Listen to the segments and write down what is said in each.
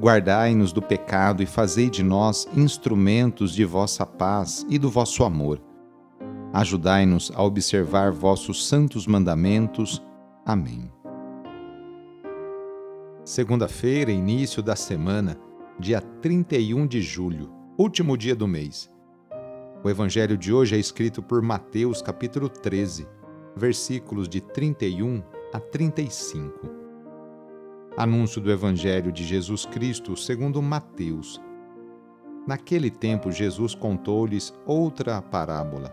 Guardai-nos do pecado e fazei de nós instrumentos de vossa paz e do vosso amor. Ajudai-nos a observar vossos santos mandamentos. Amém. Segunda-feira, início da semana, dia 31 de julho, último dia do mês. O evangelho de hoje é escrito por Mateus, capítulo 13, versículos de 31 a 35. Anúncio do Evangelho de Jesus Cristo segundo Mateus. Naquele tempo, Jesus contou-lhes outra parábola.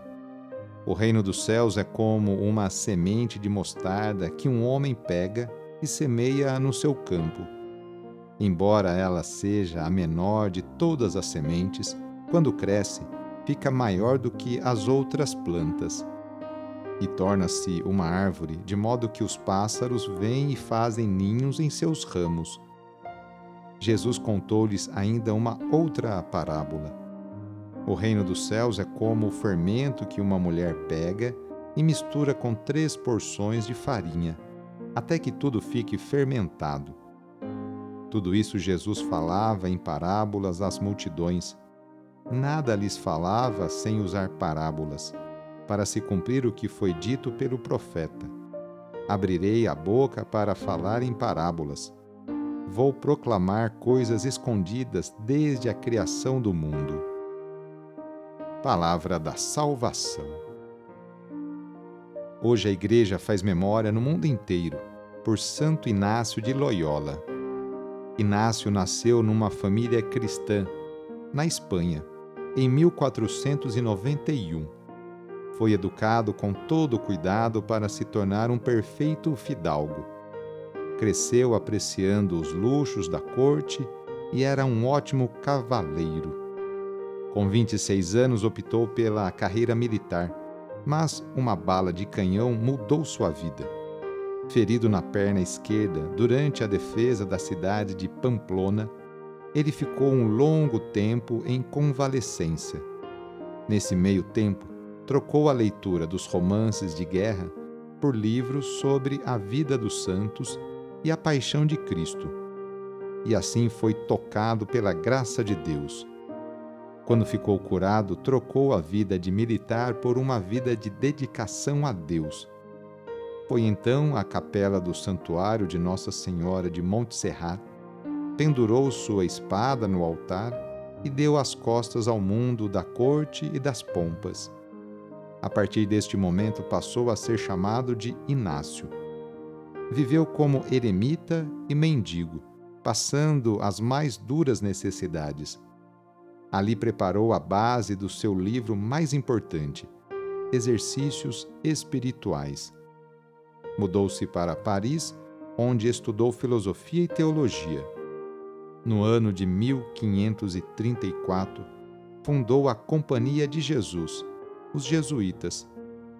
O reino dos céus é como uma semente de mostarda que um homem pega e semeia no seu campo. Embora ela seja a menor de todas as sementes, quando cresce, fica maior do que as outras plantas e torna-se uma árvore, de modo que os pássaros vêm e fazem ninhos em seus ramos. Jesus contou-lhes ainda uma outra parábola. O reino dos céus é como o fermento que uma mulher pega e mistura com três porções de farinha, até que tudo fique fermentado. Tudo isso Jesus falava em parábolas às multidões. Nada lhes falava sem usar parábolas para se cumprir o que foi dito pelo profeta. Abrirei a boca para falar em parábolas. Vou proclamar coisas escondidas desde a criação do mundo. Palavra da Salvação. Hoje a Igreja faz memória no mundo inteiro por Santo Inácio de Loyola. Inácio nasceu numa família cristã, na Espanha, em 1491 foi educado com todo cuidado para se tornar um perfeito fidalgo. Cresceu apreciando os luxos da corte e era um ótimo cavaleiro. Com 26 anos optou pela carreira militar, mas uma bala de canhão mudou sua vida. Ferido na perna esquerda durante a defesa da cidade de Pamplona, ele ficou um longo tempo em convalescência. Nesse meio tempo, trocou a leitura dos romances de guerra por livros sobre a vida dos santos e a paixão de Cristo. E assim foi tocado pela graça de Deus. Quando ficou curado, trocou a vida de militar por uma vida de dedicação a Deus. Foi então à capela do santuário de Nossa Senhora de Montserrat, pendurou sua espada no altar e deu as costas ao mundo da corte e das pompas a partir deste momento passou a ser chamado de Inácio. Viveu como eremita e mendigo, passando as mais duras necessidades. Ali preparou a base do seu livro mais importante, Exercícios Espirituais. Mudou-se para Paris, onde estudou filosofia e teologia. No ano de 1534, fundou a Companhia de Jesus os jesuítas,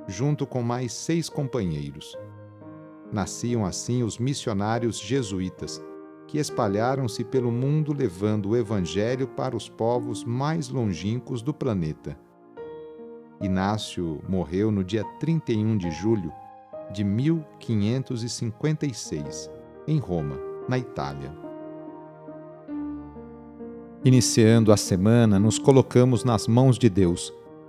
junto com mais seis companheiros. Nasciam assim os missionários jesuítas, que espalharam-se pelo mundo levando o Evangelho para os povos mais longínquos do planeta. Inácio morreu no dia 31 de julho de 1556, em Roma, na Itália. Iniciando a semana, nos colocamos nas mãos de Deus